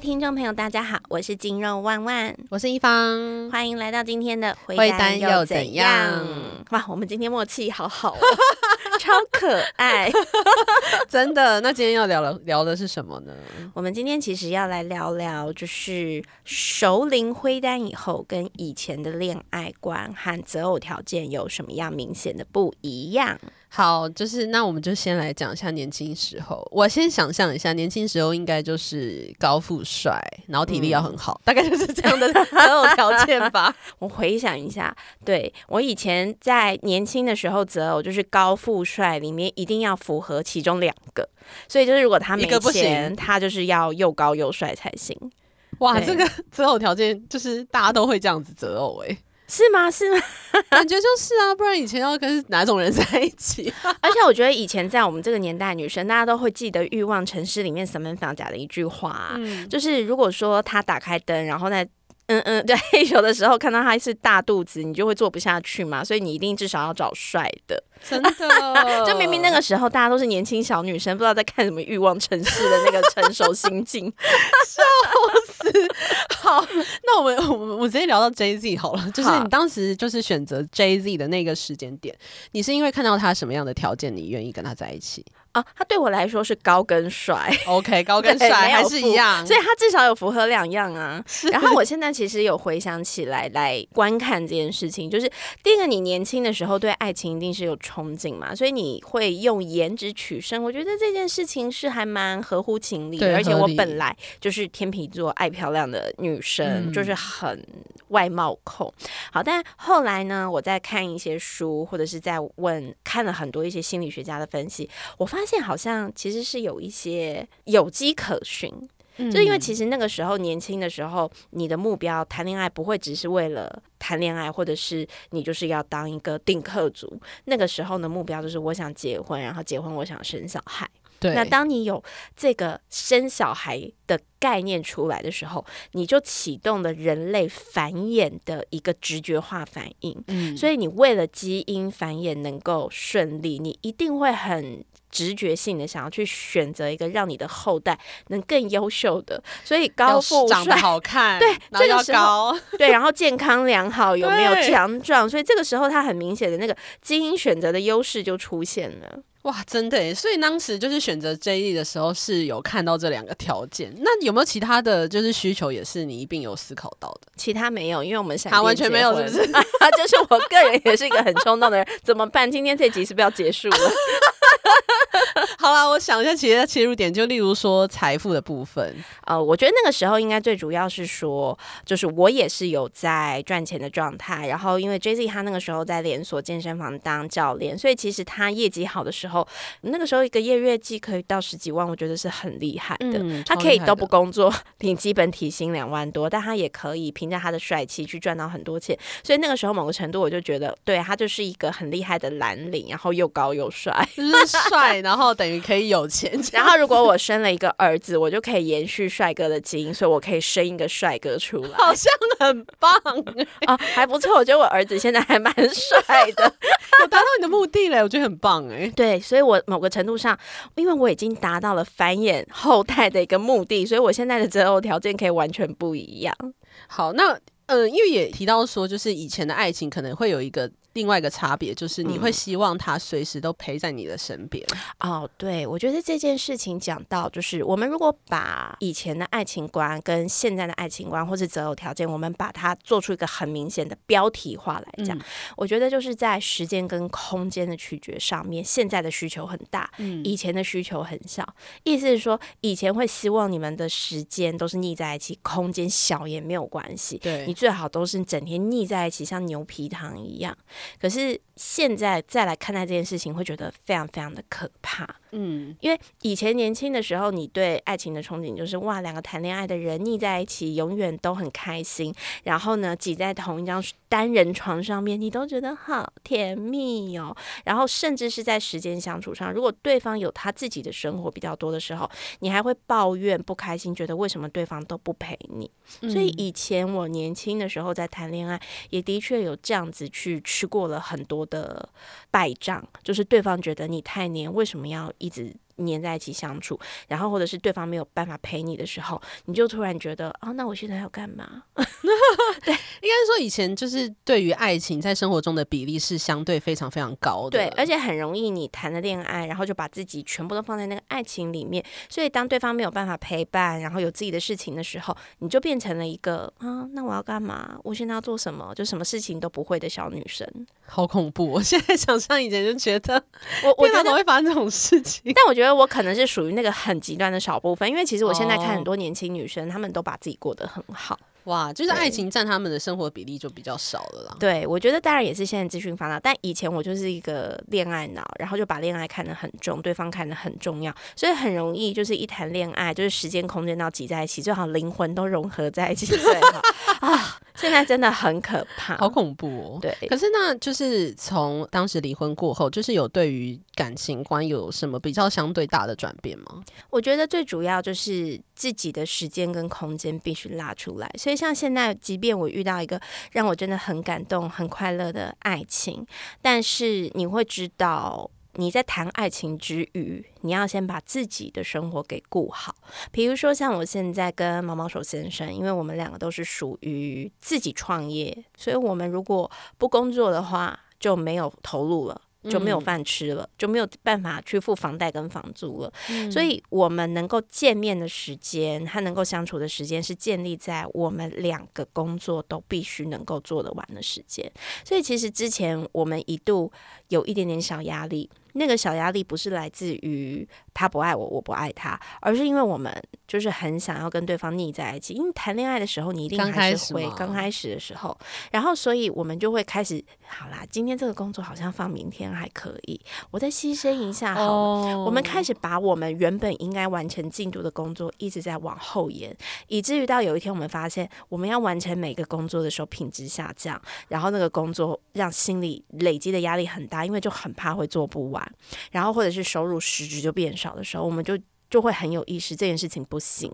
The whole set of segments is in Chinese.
听众朋友，大家好，我是金肉万万，我是一方，欢迎来到今天的回单又怎样？哇，我们今天默契好好，超可爱，真的。那今天要聊聊聊的是什么呢？我们今天其实要来聊聊，就是熟龄灰单以后跟以前的恋爱观和择偶条件有什么样明显的不一样。好，就是那我们就先来讲一下年轻时候。我先想象一下，年轻时候应该就是高富帅，然后体力要很好，大概就是这样的择偶条件吧。我回想一下，对我以前在年轻的时候择偶，就是高富帅里面一定要符合其中两个，所以就是如果他没钱，他就是要又高又帅才行。哇，这个 择偶条件就是大家都会这样子择偶哎。是吗？是吗？感觉就是啊，不然以前要跟哪种人在一起？而且我觉得以前在我们这个年代，女生大家都会记得《欲望城市》里面什么讲的一句话，就是如果说他打开灯，然后在 嗯嗯对，有的时候看到他是大肚子，你就会做不下去嘛，所以你一定至少要找帅的。真的，就明明那个时候大家都是年轻小女生，不知道在看什么《欲望城市》的那个成熟心境，笑死。好，那我们 我们我直接聊到 Jay Z 好了，就是你当时就是选择 Jay Z 的那个时间点，你是因为看到他什么样的条件，你愿意跟他在一起？啊，他对我来说是高跟帅，OK，高跟帅还是一样，所以他至少有符合两样啊。然后我现在其实有回想起来来观看这件事情，就是第一个，你年轻的时候对爱情一定是有憧憬嘛，所以你会用颜值取胜。我觉得这件事情是还蛮合乎情理的，而且我本来就是天秤座爱漂亮的女生，就是很外貌控。好，但后来呢，我在看一些书，或者是在问看了很多一些心理学家的分析，我发。现好像其实是有一些有迹可循，就因为其实那个时候年轻的时候，你的目标谈恋爱不会只是为了谈恋爱，或者是你就是要当一个定客族。那个时候的目标就是我想结婚，然后结婚我想生小孩。对，那当你有这个生小孩的概念出来的时候，你就启动了人类繁衍的一个直觉化反应。嗯，所以你为了基因繁衍能够顺利，你一定会很。直觉性的想要去选择一个让你的后代能更优秀的，所以高富帅、长得好看，对，这个时候 对，然后健康良好，有没有强壮？所以这个时候他很明显的那个基因选择的优势就出现了。哇，真的！所以当时就是选择 J D 的时候是有看到这两个条件。那有没有其他的就是需求也是你一并有思考到的？其他没有，因为我们想他完全没有，是不是？就是我个人也是一个很冲动的人，怎么办？今天这集是不是要结束了？好了，我想一下，其他切入点就例如说财富的部分。呃，我觉得那个时候应该最主要是说，就是我也是有在赚钱的状态。然后因为 J Z 他那个时候在连锁健身房当教练，所以其实他业绩好的时候，那个时候一个月月绩可以到十几万，我觉得是很厉害的。他可以都不工作，领基本体薪两万多，但他也可以凭着他的帅气去赚到很多钱。所以那个时候某个程度，我就觉得，对他就是一个很厉害的蓝领，然后又高又帅，帅，然后等于可以有钱。然后如果我生了一个儿子，我就可以延续帅哥的基因，所以我可以生一个帅哥出来，好像很棒啊，还不错。我觉得我儿子现在还蛮帅的，我达到你的目的了，我觉得很棒哎。对，所以我某个程度上，因为我已经达到了繁衍后代的一个目的，所以我现在的择偶条件可以完全不一样。好，那嗯，因为也提到说，就是以前的爱情可能会有一个。另外一个差别就是，你会希望他随时都陪在你的身边。哦，对，我觉得这件事情讲到，就是我们如果把以前的爱情观跟现在的爱情观，或是择偶条件，我们把它做出一个很明显的标题化来讲，我觉得就是在时间跟空间的取决上面，现在的需求很大，以前的需求很小。意思是说，以前会希望你们的时间都是腻在一起，空间小也没有关系。对你最好都是整天腻在一起，像牛皮糖一样。可是现在再来看待这件事情，会觉得非常非常的可怕。嗯，因为以前年轻的时候，你对爱情的憧憬就是哇，两个谈恋爱的人腻在一起，永远都很开心。然后呢，挤在同一张单人床上面，你都觉得好甜蜜哦。然后甚至是在时间相处上，如果对方有他自己的生活比较多的时候，你还会抱怨不开心，觉得为什么对方都不陪你。所以以前我年轻的时候在谈恋爱，也的确有这样子去吃过了很多的败仗，就是对方觉得你太黏，为什么要？一直黏在一起相处，然后或者是对方没有办法陪你的时候，你就突然觉得啊，那我现在要干嘛？对，应该说以前就是对于爱情在生活中的比例是相对非常非常高的，对，而且很容易你谈了恋爱，然后就把自己全部都放在那个爱情里面，所以当对方没有办法陪伴，然后有自己的事情的时候，你就变成了一个啊，那我要干嘛？我现在要做什么？就什么事情都不会的小女生，好恐怖！我现在想象以前就觉得，我我怎 么会发生这种事情，但我觉得我可能是属于那个很极端的少部分，因为其实我现在看很多年轻女生，她们都把自己过得很好。哇，就是爱情占他们的生活比例就比较少了啦。对，我觉得当然也是现在资讯发达，但以前我就是一个恋爱脑，然后就把恋爱看得很重，对方看得很重要，所以很容易就是一谈恋爱，就是时间空间都挤在一起，最好灵魂都融合在一起 最好啊。现在真的很可怕，好恐怖哦。对，可是那就是从当时离婚过后，就是有对于感情观有什么比较相对大的转变吗？我觉得最主要就是自己的时间跟空间必须拉出来。所以像现在，即便我遇到一个让我真的很感动、很快乐的爱情，但是你会知道。你在谈爱情之余，你要先把自己的生活给顾好。比如说，像我现在跟毛毛手先生，因为我们两个都是属于自己创业，所以我们如果不工作的话，就没有投入了。就没有饭吃了，就没有办法去付房贷跟房租了。所以，我们能够见面的时间，他能够相处的时间，是建立在我们两个工作都必须能够做得完的时间。所以，其实之前我们一度有一点点小压力。那个小压力不是来自于他不爱我，我不爱他，而是因为我们就是很想要跟对方腻在一起。因为谈恋爱的时候，你一定还是会刚开始的时候，然后所以我们就会开始，好啦，今天这个工作好像放明天还可以，我再牺牲一下好了。我们开始把我们原本应该完成进度的工作一直在往后延，以至于到有一天我们发现，我们要完成每个工作的时候品质下降，然后那个工作让心里累积的压力很大，因为就很怕会做不完。然后或者是收入实质就变少的时候，我们就就会很有意识这件事情不行，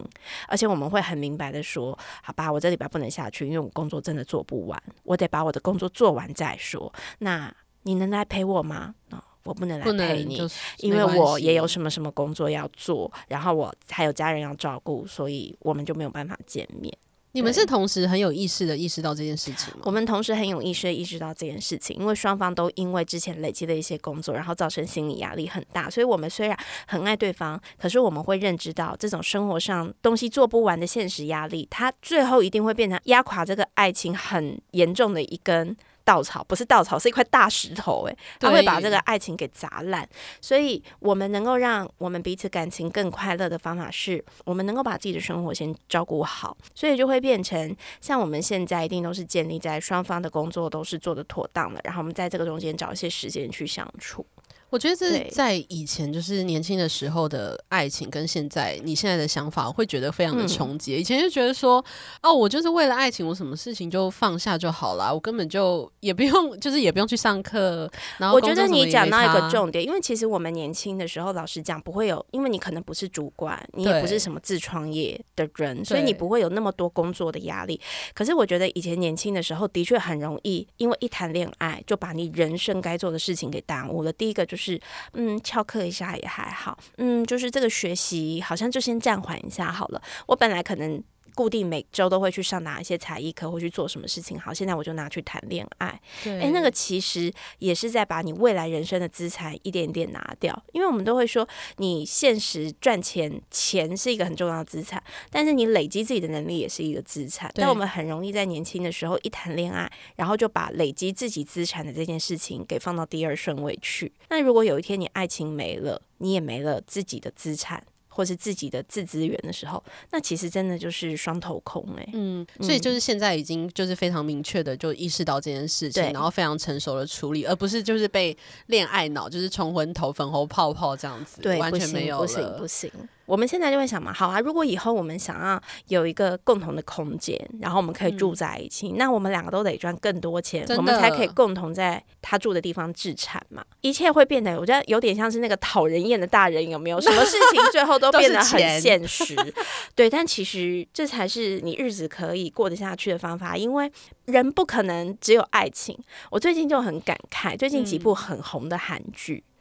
而且我们会很明白的说，好吧，我这礼拜不能下去，因为我工作真的做不完，我得把我的工作做完再说。那你能来陪我吗？啊，我不能来陪你，因为我也有什么什么工作要做，然后我还有家人要照顾，所以我们就没有办法见面。你们是同时很有意识的意识到这件事情吗？我们同时很有意识的意识到这件事情，因为双方都因为之前累积的一些工作，然后造成心理压力很大。所以，我们虽然很爱对方，可是我们会认知到这种生活上东西做不完的现实压力，它最后一定会变成压垮这个爱情很严重的一根。稻草不是稻草，是一块大石头，诶，他会把这个爱情给砸烂。所以，我们能够让我们彼此感情更快乐的方法，是我们能够把自己的生活先照顾好。所以，就会变成像我们现在一定都是建立在双方的工作都是做的妥当的，然后我们在这个中间找一些时间去相处。我觉得这在以前就是年轻的时候的爱情，跟现在你现在的想法，会觉得非常的重叠。以前就觉得说，哦，我就是为了爱情，我什么事情就放下就好了，我根本就也不用，就是也不用去上课。然后我觉得你讲到一个重点，因为其实我们年轻的时候，老实讲不会有，因为你可能不是主管，你也不是什么自创业的人，所以你不会有那么多工作的压力。可是我觉得以前年轻的时候，的确很容易，因为一谈恋爱就把你人生该做的事情给耽误了。第一个就。是，就是嗯，翘课一下也还好，嗯，就是这个学习好像就先暂缓一下好了。我本来可能。固定每周都会去上哪一些才艺课，或去做什么事情。好，现在我就拿去谈恋爱。哎，那个其实也是在把你未来人生的资产一点点拿掉。因为我们都会说，你现实赚钱，钱是一个很重要的资产，但是你累积自己的能力也是一个资产。但我们很容易在年轻的时候一谈恋爱，然后就把累积自己资产的这件事情给放到第二顺位去。那如果有一天你爱情没了，你也没了自己的资产。或是自己的自资源的时候，那其实真的就是双头空哎。嗯，所以就是现在已经就是非常明确的就意识到这件事情，然后非常成熟的处理，而不是就是被恋爱脑就是冲昏头、粉红泡泡这样子，对，完全没有不行不行。我们现在就会想嘛，好啊，如果以后我们想要有一个共同的空间，然后我们可以住在一起，那我们两个都得赚更多钱，我们才可以共同在他住的地方置产嘛。一切会变得，我觉得有点像是那个讨人厌的大人，有没有？什么事情最后都变得很现实。对，但其实这才是你日子可以过得下去的方法，因为人不可能只有爱情。我最近就很感慨，最近几部很红的韩剧。嗯，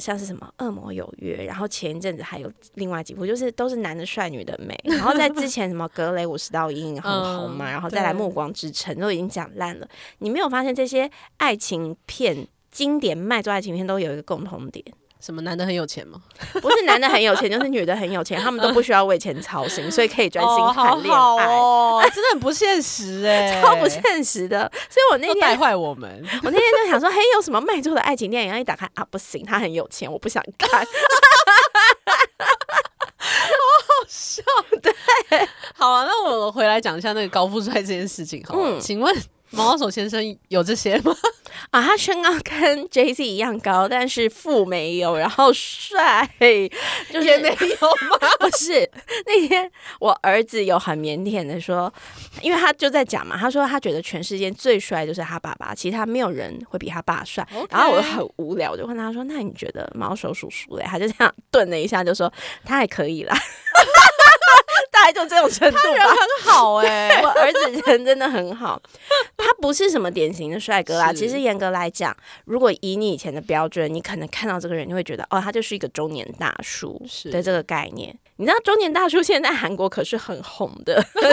像是什么《恶魔有约》，然后前一阵子还有另外几部，就是都是男的帅，女的美。然后在之前什么《格雷五十道阴影》很红嘛，然后再来《暮光之城》都已经讲烂了。你没有发现这些爱情片经典卖座爱情片都有一个共同点？什么男的很有钱吗？不是男的很有钱，就是女的很有钱，他们都不需要为钱操心，所以可以专心谈恋爱。哦，真的很不现实哎，超不现实的。所以我那天带坏我们。我那天就想说，嘿，有什么卖座的爱情电影？然后一打开啊，不行，他很有钱，我不想看。好好笑。对，好啊，那我回来讲一下那个高富帅这件事情。嗯，请问。毛手先生有这些吗？啊，他身高跟 J Z 一样高，但是富没有，然后帅就是没有吗？不是，那天我儿子有很腼腆的说，因为他就在讲嘛，他说他觉得全世界最帅就是他爸爸，其他没有人会比他爸帅。然后我很无聊，我就问他说：“那你觉得毛手叔叔嘞？”他就这样顿了一下，就说：“他还可以啦。”大概就这种程度吧，很好哎，我儿子人真的很好。他不是什么典型的帅哥啦，其实严格来讲，如果以你以前的标准，你可能看到这个人，你会觉得哦，他就是一个中年大叔的这个概念。你知道中年大叔现在韩国可是很红的，但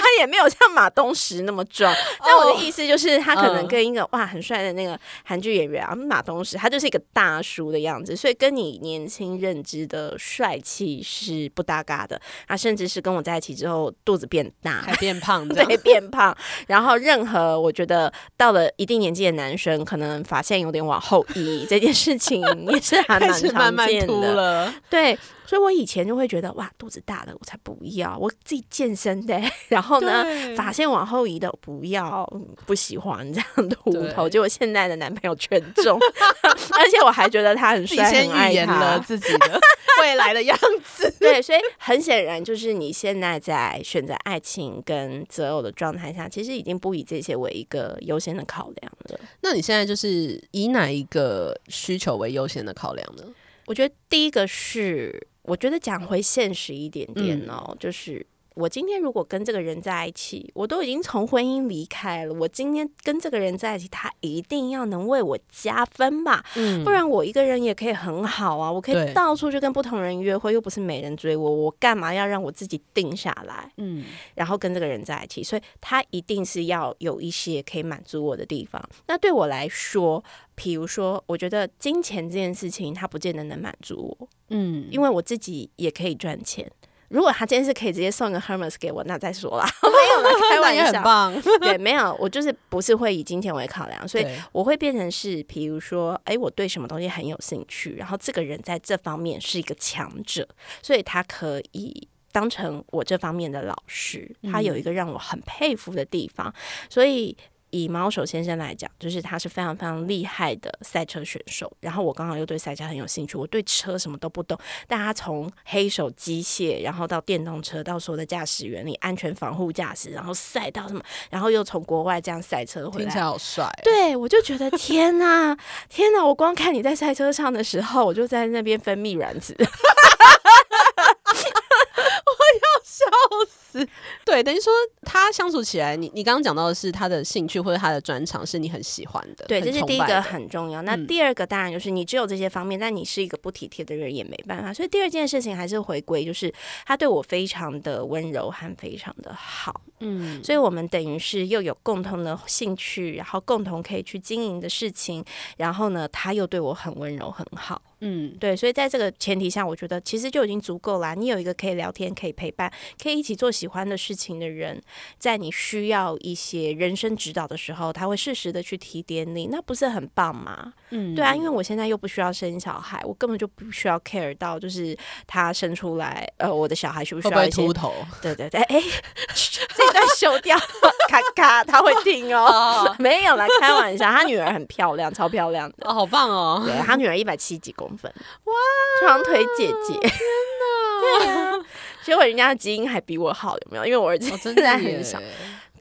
他也没有像马东石那么壮。但我的意思就是，他可能跟一个哇很帅的那个韩剧演员啊，马东石，他就是一个大叔的样子，所以跟你年轻认知的帅气是不搭嘎的。他甚至是跟我在一起之后肚子变大，还变胖，对，变胖。然后任何我觉得到了一定年纪的男生，可能发线有点往后移，这件事情也是还 蛮常见的。对。所以，我以前就会觉得，哇，肚子大的我才不要，我自己健身的，然后呢，发线往后移的不要，不喜欢这样的无头。结果现在的男朋友全中，而且我还觉得他很帅，很爱他自己的 未来的样子。对，所以很显然，就是你现在在选择爱情跟择偶的状态下，其实已经不以这些为一个优先的考量了。那你现在就是以哪一个需求为优先的考量呢？我觉得第一个是。我觉得讲回现实一点点哦，就是我今天如果跟这个人在一起，我都已经从婚姻离开了。我今天跟这个人在一起，他一定要能为我加分吧？嗯，不然我一个人也可以很好啊，我可以到处去跟不同人约会，又不是没人追我，我干嘛要让我自己定下来？嗯，然后跟这个人在一起，所以他一定是要有一些可以满足我的地方。那对我来说，比如说，我觉得金钱这件事情，他不见得能满足我。嗯，因为我自己也可以赚钱。如果他今天是可以直接送个 Hermes 给我，那再说啦。没有啦，开玩笑。对，没有，我就是不是会以金钱为考量，所以我会变成是，比如说，哎，我对什么东西很有兴趣，然后这个人在这方面是一个强者，所以他可以当成我这方面的老师。他有一个让我很佩服的地方，所以。以毛手先生来讲，就是他是非常非常厉害的赛车选手。然后我刚好又对赛车很有兴趣，我对车什么都不懂，但他从黑手机械，然后到电动车，到所有的驾驶原理、安全防护驾驶，然后赛道什么，然后又从国外这样赛车回来，听起来好帅。对，我就觉得天哪，天哪！我光看你在赛车上的时候，我就在那边分泌卵子。笑死！对，等于说他相处起来，你你刚刚讲到的是他的兴趣或者他的专长是你很喜欢的，对，这是第一个很重要。那第二个当然就是你只有这些方面，但你是一个不体贴的人也没办法。所以第二件事情还是回归，就是他对我非常的温柔和非常的好。嗯，所以我们等于是又有共同的兴趣，然后共同可以去经营的事情，然后呢，他又对我很温柔很好。嗯，对，所以在这个前提下，我觉得其实就已经足够啦。你有一个可以聊天、可以陪伴、可以一起做喜欢的事情的人，在你需要一些人生指导的时候，他会适时的去提点你，那不是很棒吗？嗯，对啊，因为我现在又不需要生小孩，我根本就不需要 care 到就是他生出来，呃，我的小孩需不需要秃头？对对对，哎，这 段修掉，咔咔，他会听哦。没有啦，开玩笑，他女儿很漂亮，超漂亮的，哦，好棒哦。对他女儿一百七几公。分哇，长腿姐姐，天哪！结果人家的基因还比我好，有没有？因为我儿子现在很少。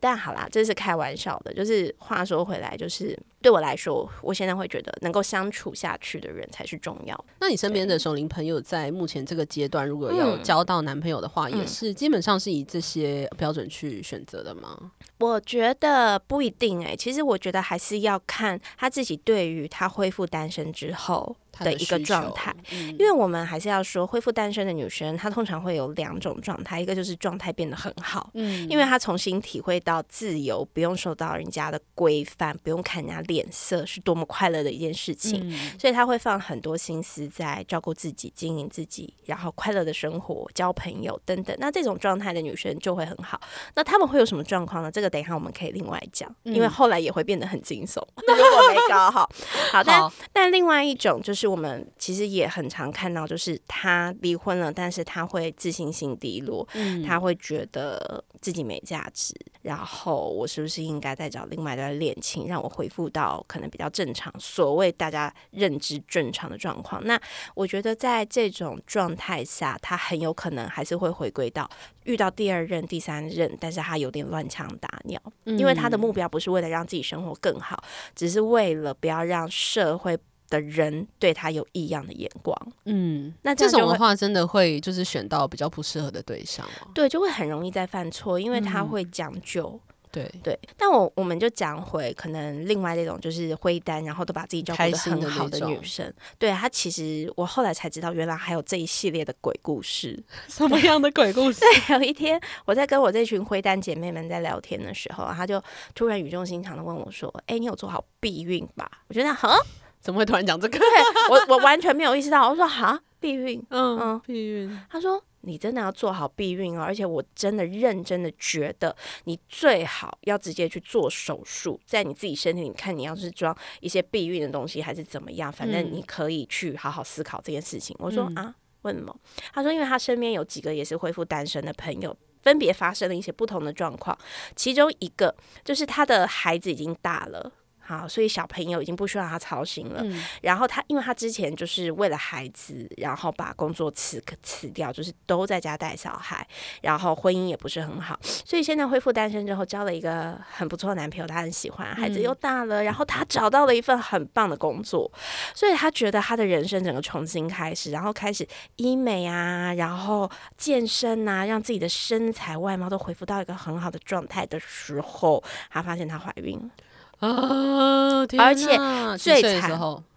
但好啦，这是开玩笑的。就是话说回来，就是对我来说，我现在会觉得能够相处下去的人才是重要。那你身边的熟龄朋友在目前这个阶段，如果要交到男朋友的话，也是基本上是以这些标准去选择的吗？我觉得不一定哎，其实我觉得还是要看他自己对于他恢复单身之后。的一个状态，因为我们还是要说，恢复单身的女生，她通常会有两种状态，一个就是状态变得很好，嗯，因为她重新体会到自由，不用受到人家的规范，不用看人家脸色，是多么快乐的一件事情，所以她会放很多心思在照顾自己、经营自己，然后快乐的生活、交朋友等等。那这种状态的女生就会很好。那他们会有什么状况呢？这个等一下我们可以另外讲，因为后来也会变得很惊悚。如果没搞好，好，但但另外一种就是。我们其实也很常看到，就是他离婚了，但是他会自信心低落，他会觉得自己没价值，然后我是不是应该再找另外一段恋情，让我恢复到可能比较正常，所谓大家认知正常的状况？那我觉得在这种状态下，他很有可能还是会回归到遇到第二任、第三任，但是他有点乱枪打鸟，因为他的目标不是为了让自己生活更好，只是为了不要让社会。的人对他有异样的眼光，嗯，那这种的话，真的会就是选到比较不适合的对象对，就会很容易再犯错，因为他会讲究，对对。但我我们就讲回可能另外那种就是灰单，然后都把自己照顾的很好的女生，对她其实我后来才知道，原来还有这一系列的鬼故事，什么样的鬼故事？对，有一天我在跟我这群灰单姐妹们在聊天的时候，她就突然语重心长的问我说：“哎，你有做好避孕吧？”我觉得哈。怎么会突然讲这个？对我我完全没有意识到。我说哈，避孕，嗯嗯，避孕。他说你真的要做好避孕哦，而且我真的认真的觉得你最好要直接去做手术，在你自己身体里看你要是装一些避孕的东西还是怎么样，反正你可以去好好思考这件事情。我说啊，为什么？他说因为他身边有几个也是恢复单身的朋友，分别发生了一些不同的状况，其中一个就是他的孩子已经大了。好，所以小朋友已经不需要他操心了。然后他，因为他之前就是为了孩子，然后把工作辞辞掉，就是都在家带小孩，然后婚姻也不是很好，所以现在恢复单身之后，交了一个很不错的男朋友，他很喜欢，孩子又大了，然后他找到了一份很棒的工作，所以他觉得他的人生整个重新开始，然后开始医美啊，然后健身啊，让自己的身材外貌都恢复到一个很好的状态的时候，他发现她怀孕了。啊！而且最惨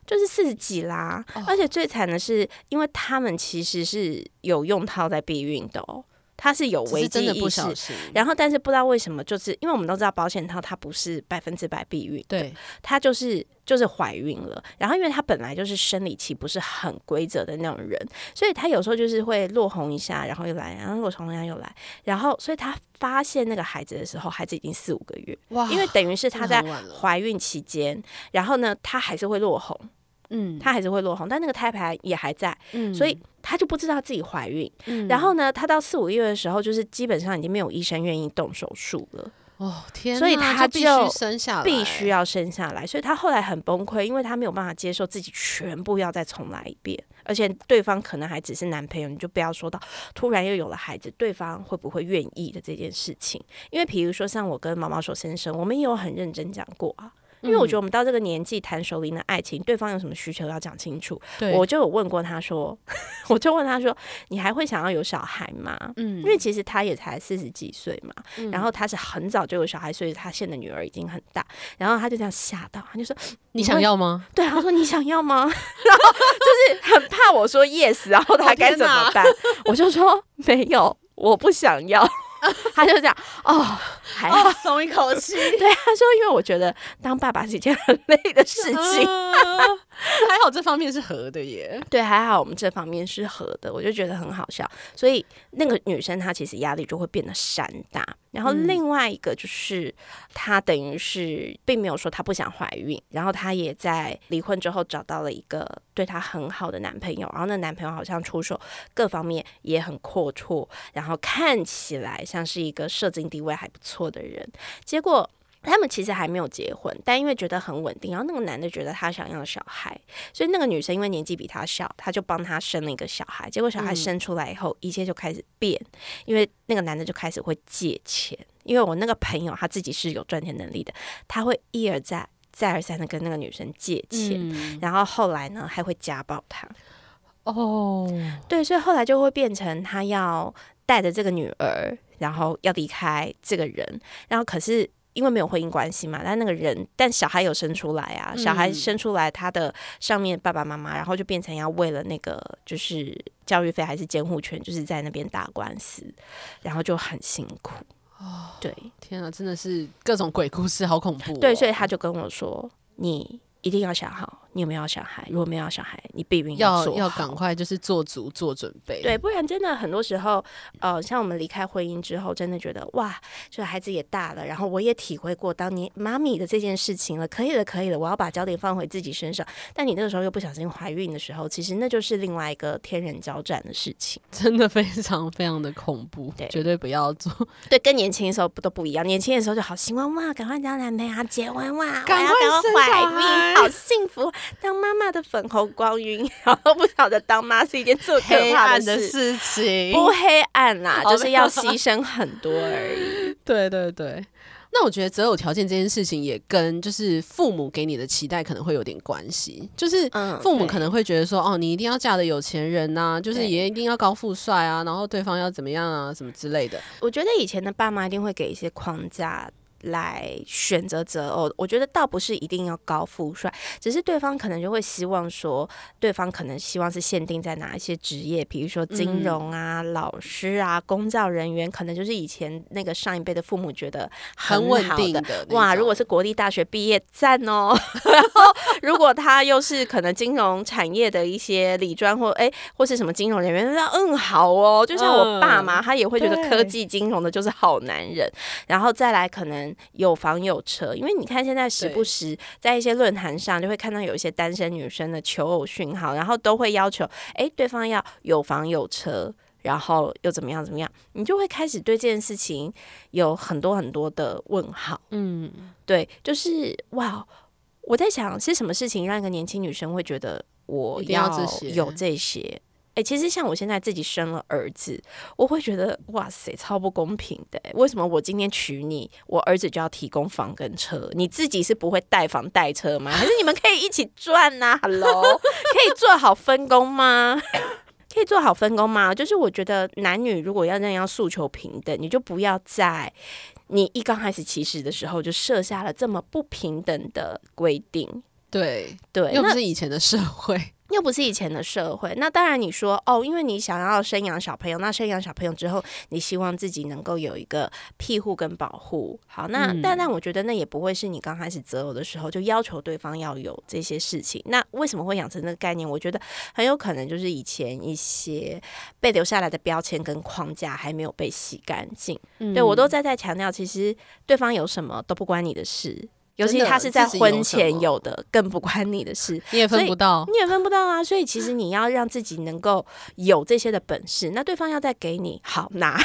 就是四十几啦，而且最惨的是，因为他们其实是有用套在避孕的哦。他是有危机意识，然后但是不知道为什么，就是因为我们都知道保险套它不是百分之百避孕，对，他就是就是怀孕了，然后因为他本来就是生理期不是很规则的那种人，所以他有时候就是会落红一下，然后又来，然后落红一下又来，然后所以他发现那个孩子的时候，孩子已经四五个月，哇，因为等于是他在怀孕期间，然后呢，他还是会落红。嗯，她还是会落红，但那个胎盘也还在，嗯，所以她就不知道自己怀孕。嗯，然后呢，她到四五个月的时候，就是基本上已经没有医生愿意动手术了。哦天，所以她就必须生下来，必须要生下来。所以她后来很崩溃，因为她没有办法接受自己全部要再重来一遍，而且对方可能还只是男朋友，你就不要说到突然又有了孩子，对方会不会愿意的这件事情。因为比如说像我跟毛毛手先生，我们也有很认真讲过啊。因为我觉得我们到这个年纪谈熟龄的爱情，对方有什么需求要讲清楚。我就有问过他说，我就问他说，你还会想要有小孩吗？嗯，因为其实他也才四十几岁嘛，然后他是很早就有小孩，所以他现在女儿已经很大，然后他就这样吓到，他就说你想要吗？对，他说你想要吗？然后就是很怕我说 yes，然后他该怎么办？我就说没有，我不想要。他就讲哦，还好松一口气。对，他说，因为我觉得当爸爸是一件很累的事情。还好这方面是合的耶。对，还好我们这方面是合的，我就觉得很好笑。所以那个女生她其实压力就会变得山大。然后另外一个就是她等于是并没有说她不想怀孕，然后她也在离婚之后找到了一个对她很好的男朋友，然后那男朋友好像出手各方面也很阔绰，然后看起来像是一个社经地位还不错的人，结果。他们其实还没有结婚，但因为觉得很稳定，然后那个男的觉得他想要小孩，所以那个女生因为年纪比他小，他就帮他生了一个小孩。结果小孩生出来以后，一切就开始变，因为那个男的就开始会借钱。因为我那个朋友他自己是有赚钱能力的，他会一而再、再而三的跟那个女生借钱，嗯然后后来呢还会家暴她。哦，对，所以后来就会变成他要带着这个女儿，然后要离开这个人，然后可是。因为没有婚姻关系嘛，但那个人，但小孩有生出来啊，小孩嗯生出来，他的上面爸爸妈妈，然后就变成要为了那个就是教育费还是监护权，就是在那边打官司，然后就很辛苦。哦，对。天啊，真的是各种鬼故事，好恐怖哦、对，所以他就跟我说，你一定要想好，你有没有要小孩？如果没有要小孩，你避孕要要赶快就是做足做准备。对，不然真的很多时候，呃，像我们离开婚姻之后，真的觉得哇，这孩子也大了，然后我也体会过当年妈咪的这件事情了，可以了，可以了，我要把焦点放回自己身上。但你那个时候又不小心怀孕的时候，其实那就是另外一个天人交战的事情。真的非常非常的恐怖，对绝对不要做。对，跟年轻的时候不都不一样。年轻的时候就好希望哇，赶快交男朋友，结婚哇，赶快生赶快怀孕，好幸福，当妈妈的粉红光晕，然后不晓得当妈是一件最可黑怕暗的的事。情，不黑暗啦，哦就是要牺牲很多而已。对对对。那我觉得择偶条件这件事情也跟就是父母给你的期待可能会有点关系，就是嗯父母可能会觉得说，哦，你一定要嫁的有钱人呐、就是也一定要高富帅啊，然后对方要怎么样啊，什么之类的。我觉得以前的爸妈一定会给一些框架。来选择择偶，我觉得倒不是一定要高富帅，只是对方可能就会希望说，对方可能希望是限定在哪一些职业，比如说金融啊、老师啊、公教人员，可能就是以前那个上一辈的父母觉得很稳定的哇，如果是国立大学毕业，赞哦。然后，如果他又是可能金融产业的一些理专或哎或是什么金融人员，那嗯好哦。就像我爸妈，他也会觉得科技金融的就是好男人。然后再来，可能有房有车，因为你看现在时不时在一些论坛上就会看到有一些单身女生的求偶讯号，然后都会要求哎对方要有房有车。然后又怎么样怎么样，你就会开始对这件事情有很多很多的问号。嗯，对，就是哇，我在想是什么事情让一个年轻女生会觉得我一定要有这些？哎、其实像我现在自己生了儿子，我会觉得哇塞，超不公平的欸。为什么我今天娶你，我儿子就要提供房跟车？你自己是不会带房带车吗？还是你们可以一起赚呐、h e l l o 可以做好分工吗？可以做好分工吗？就是我觉得男女如果要那样诉求平等，你就不要在你一刚开始起始的时候就设下了这么不平等的规定。对，对，又不是以前的社会，又不是以前的社会。那当然，你说哦，因为你想要生养小朋友，那生养小朋友之后，你希望自己能够有一个庇护跟保护。好，那、嗯但但我觉得那也不会是你刚开始择偶的时候就要求对方要有这些事情。那为什么会养成这个概念？我觉得很有可能就是以前一些被留下来的标签跟框架还没有被洗干净。对我都在在强调，其实对方有什么都不关你的事。尤其他是在婚前有的，更不关你的事。你也分不到。你也分不到啊。所以其实你要让自己能够有这些的本事，那对方要再给你，好拿，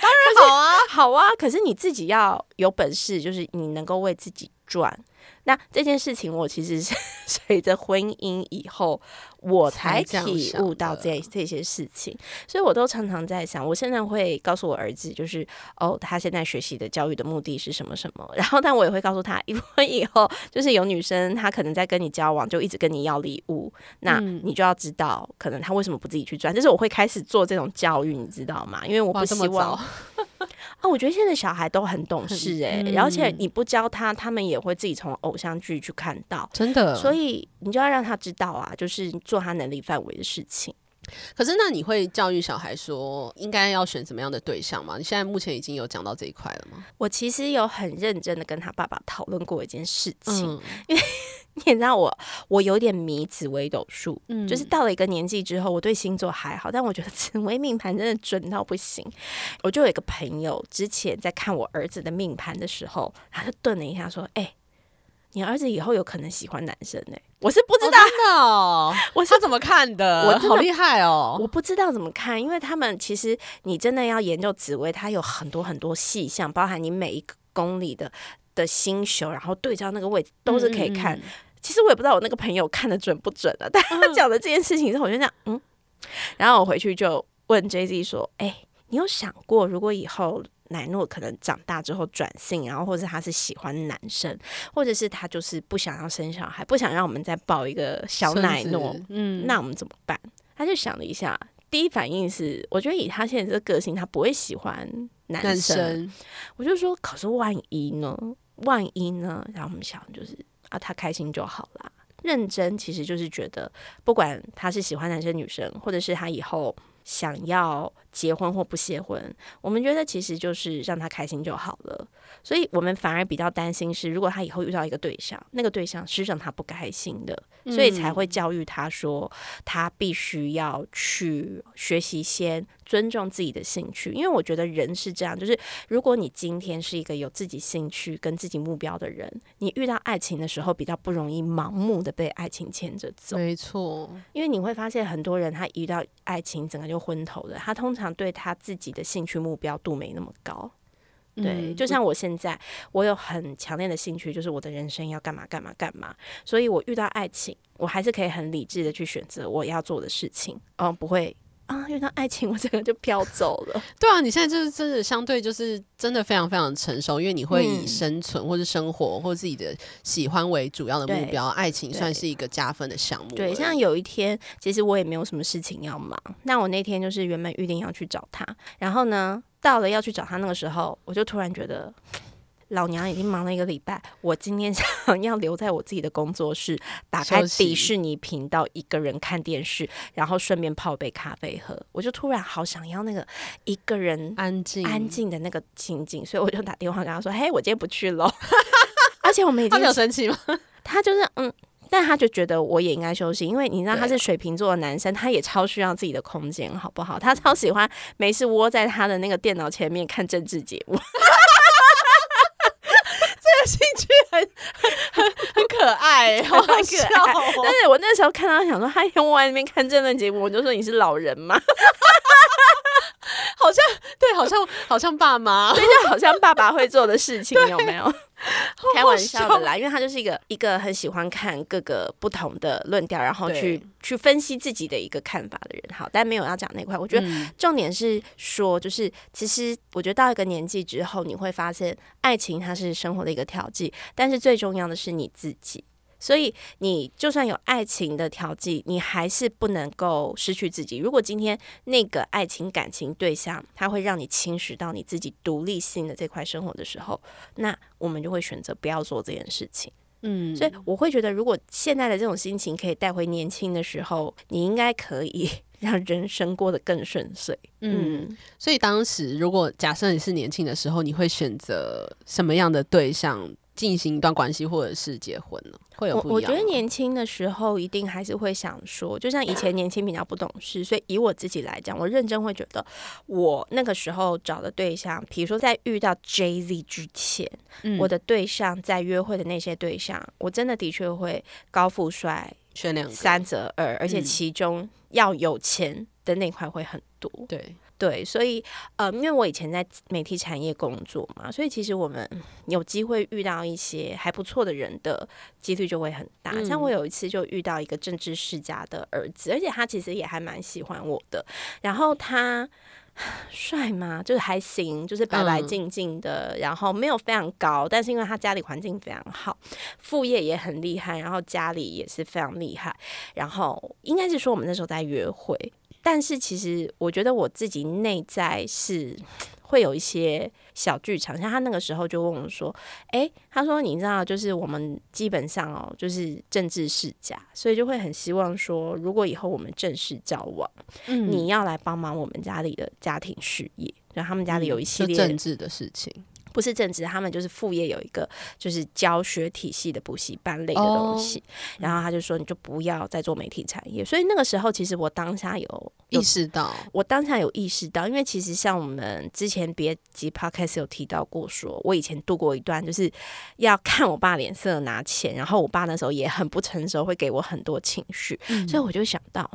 当然好啊，好啊。可是你自己要有本事，就是你能够为自己赚。那这件事情，我其实是 随着婚姻以后，我才体悟到这这些事情，所以我都常常在想，我现在会告诉我儿子，就是哦，他现在学习的教育的目的是什么什么，然后但我也会告诉他，一婚以后，就是有女生她可能在跟你交往，就一直跟你要礼物，那嗯你就要知道，可能他为什么不自己去赚，就是我会开始做这种教育，你知道吗？因为我，不希望 我觉得现在小孩都很懂事哎、嗯而且你不教他，他们也会自己从偶像剧去看到，真的。所以你就要让他知道啊，就是做他能力范围的事情。可是，那你会教育小孩说应该要选什么样的对象吗？你现在目前已经有讲到这一块了吗？我其实有很认真的跟他爸爸讨论过一件事情，嗯你也知道我我有点迷紫微斗数，嗯就是到了一个年纪之后，我对星座还好，但我觉得紫微命盘真的准到不行。我就有一个朋友之前在看我儿子的命盘的时候，他就顿了一下说：“哎、你儿子以后有可能喜欢男生哎、我是不知道，我是他怎么看的？我的好厉害哦！我不知道怎么看，因为他们其实你真的要研究紫薇，它有很多很多细项，包含你每一个宫里的的星宿，然后对照那个位置都是可以看。其实我也不知道我那个朋友看的准不准啊，但他讲的这件事情之后，我就这样嗯，然后我回去就问 J Z 说：“哎、你有想过如果以后奶诺可能长大之后转性，然后或者他是喜欢男生，或者是他就是不想要生小孩，不想让我们再抱一个小奶诺，嗯，那我们怎么办？他就想了一下，第一反应是，我觉得以他现在这个个性，他不会喜欢男生。我就说，可是万一呢？万一呢？然后我们想，就是啊，他开心就好啦。认真其实就是觉得，不管他是喜欢男生女生，或者是他以后想要结婚或不结婚，我们觉得其实就是让他开心就好了。所以我们反而比较担心是，如果他以后遇到一个对象，那个对象是让他不开心的。所以才会教育他说，他必须要去学习，先尊重自己的兴趣。因为我觉得人是这样，就是如果你今天是一个有自己兴趣跟自己目标的人，你遇到爱情的时候比较不容易盲目的被爱情牵着走。没错，因为你会发现很多人他遇到爱情整个就昏头了，他通常对他自己的兴趣目标度没那么高。对，就像我现在，我有很强烈的兴趣，就是我的人生要干嘛干嘛干嘛，所以我遇到爱情，我还是可以很理智的去选择我要做的事情，嗯，不会啊，遇到爱情我整个就飘走了。对啊，你现在就是真的相对就是真的非常非常成熟，因为你会以生存或者生活或自己的喜欢为主要的目标，爱情算是一个加分的项目。对，像有一天，其实我也没有什么事情要忙，那我那天就是原本预定要去找他，然后呢？到了要去找他那个时候，我就突然觉得，老娘已经忙了一个礼拜，我今天 想要留在我自己的工作室，打开迪士尼频道，一个人看电视，然后顺便泡杯咖啡喝。我就突然好想要那个一个人安静安静的那个情景，所以我就打电话跟他说：“嘿，我今天不去了。”而且我们已经有生气吗？他就是嗯。但他就觉得我也应该休息，因为你知道他是水瓶座的男生，他也超需要自己的空间，好不好？他超喜欢没事窝在他的那个电脑前面看政治节目，这个兴趣很很很可爱，好可爱。但是我那时候看到想说，他我在那边看这段节目，我就说你是老人吗？好像对，好像好像爸妈，对，就好像爸爸会做的事情，有没有？开玩笑的啦，因为他就是一个一个很喜欢看各个不同的论调，然后去去分析自己的一个看法的人。好，但没有要讲那块。我觉得重点是说，就是其实我觉得到一个年纪之后，你会发现爱情它是生活的一个调剂，但是最重要的是你自己。所以，你就算有爱情的调剂，你还是不能够失去自己。如果今天那个爱情感情对象，他会让你侵蚀到你自己独立性的这块生活的时候，那我们就会选择不要做这件事情。嗯，所以我会觉得，如果现在的这种心情可以带回年轻的时候，你应该可以 让人生过得更顺遂。嗯，所以当时如果假设你是年轻的时候，你会选择什么样的对象？进行一段关系，或者是结婚呢？会有不一样。我觉得年轻的时候一定还是会想说，就像以前年轻比较不懂事，所以以我自己来讲，我认真会觉得，我那个时候找的对象，比如说在遇到 Jay Z 之前，我的对象在约会的那些对象，我真的的确会高富帅选两三择二，而且其中要有钱的那块会很多。对。对，所以呃，因为我以前在媒体产业工作嘛，所以其实我们有机会遇到一些还不错的人的几率就会很大。像我有一次就遇到一个政治世家的儿子，而且他其实也还蛮喜欢我的。然后他帅吗？就是还行，就是白白净净的，然后没有非常高，但是因为他家里环境非常好，副业也很厉害，然后家里也是非常厉害。然后应该是说我们那时候在约会。但是其实，我觉得我自己内在是会有一些小剧场。像他那个时候就问我说：“哎，他说你知道，就是我们基本上哦，就是政治世家，所以就会很希望说，如果以后我们正式交往，嗯，你要来帮忙我们家里的家庭事业，就他们家里有一系列政治的事情。”不是正职，他们就是副业有一个就是教学体系的补习班类的东西，然后他就说你就不要再做媒体产业。所以那个时候其实我当下有意识到，我当下有意识到，因为其实像我们之前别集 podcast 有提到过，说我以前度过一段就是要看我爸脸色拿钱，然后我爸那时候也很不成熟，会给我很多情绪，所以我就想到，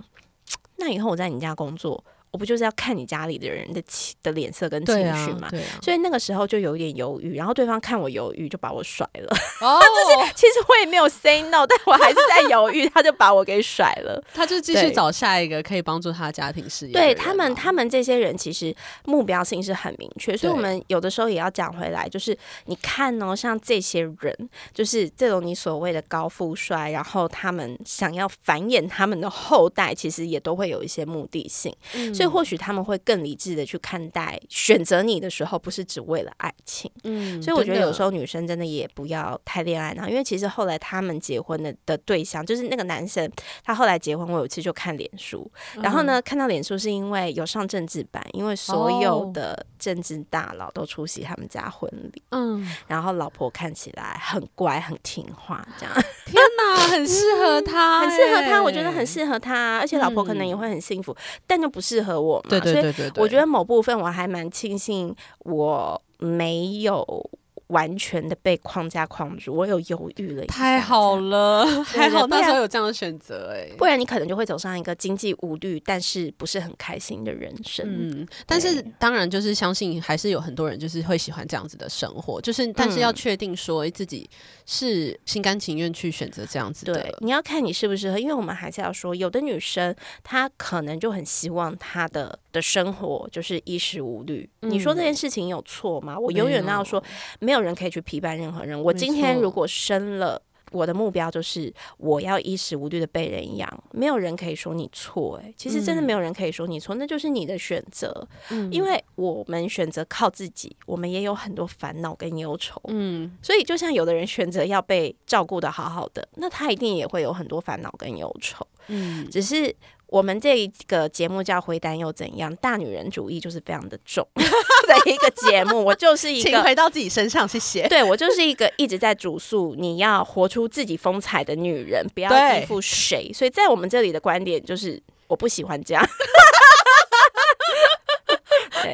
那以后我在你家工作。我不就是要看你家里的人的情的脸色跟情绪嘛？对啊，所以那个时候就有点犹豫，然后对方看我犹豫，就把我甩了。哦，就是其实我也没有 say no，但我还是在犹豫，他就把我给甩了。他就继续找下一个可以帮助他家庭事业。对他们，他们这些人其实目标性是很明确，所以我们有的时候也要讲回来，就是你看哦，像这些人，就是这种你所谓的高富帅，然后他们想要繁衍他们的后代，其实也都会有一些目的性，所以或许他们会更理智的去看待选择你的时候，不是只为了爱情。嗯，所以我觉得有时候女生真的也不要太恋爱脑，因为其实后来他们结婚的的对象，就是那个男生，他后来结婚，我有一次就看脸书，然后呢，看到脸书是因为有上政治版，因为所有的政治大佬都出席他们家婚礼，嗯，然后老婆看起来很乖很听话，这样，天哪，很适合他，很适合他，我觉得很适合他，而且老婆可能也会很幸福，但就不适合我嘛，对对对对，我觉得某部分我还蛮庆幸我没有。完全的被框架框住，我有犹豫了。太好了，还好那时候有这样的选择哎，不然你可能就会走上一个经济无虑，但是不是很开心的人生。嗯，但是当然就是相信还是有很多人就是会喜欢这样子的生活，就是但是要确定说自己是心甘情愿去选择这样子的。对，你要看你适不适合，因为我们还是要说，有的女生她可能就很希望她的的生活就是衣食无虑。你说这件事情有错吗？我永远都要说没有。人可以去批判任何人。我今天如果生了，我的目标就是我要衣食无虑的被人养，没有人可以说你错。哎，其实真的没有人可以说你错，那就是你的选择。嗯，因为我们选择靠自己，我们也有很多烦恼跟忧愁。嗯，所以就像有的人选择要被照顾的好好的，那他一定也会有很多烦恼跟忧愁。嗯，只是。我们这个节目叫《回单又怎样》，大女人主义就是非常的重 的一个节目。我就是一个，请回到自己身上，谢谢。对我就是一个一直在主诉你要活出自己风采的女人，不要依附谁。所以在我们这里的观点就是，我不喜欢这样。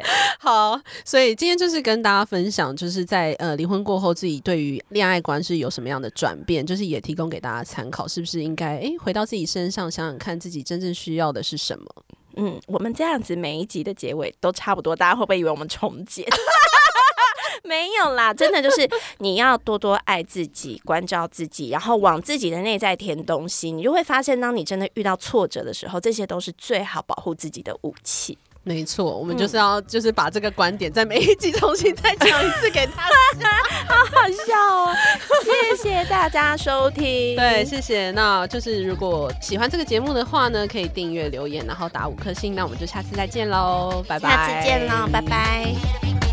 好，所以今天就是跟大家分享，就是在呃离婚过后，自己对于恋爱观是有什么样的转变，就是也提供给大家参考，是不是应该哎回到自己身上想想看，自己真正需要的是什么？嗯，我们这样子每一集的结尾都差不多，大家会不会以为我们重建？没有啦，真的就是你要多多爱自己，关照自己，然后往自己的内在填东西，你就会发现，当你真的遇到挫折的时候，这些都是最好保护自己的武器。没错，我们就是要就是把这个观点在每一集重新再讲一次给他，好好笑哦！谢谢大家收听，对，谢谢。那就是如果喜欢这个节目的话呢，可以订阅、留言，然后打五颗星。那我们就下次再见喽，拜拜！下次见喽，拜拜。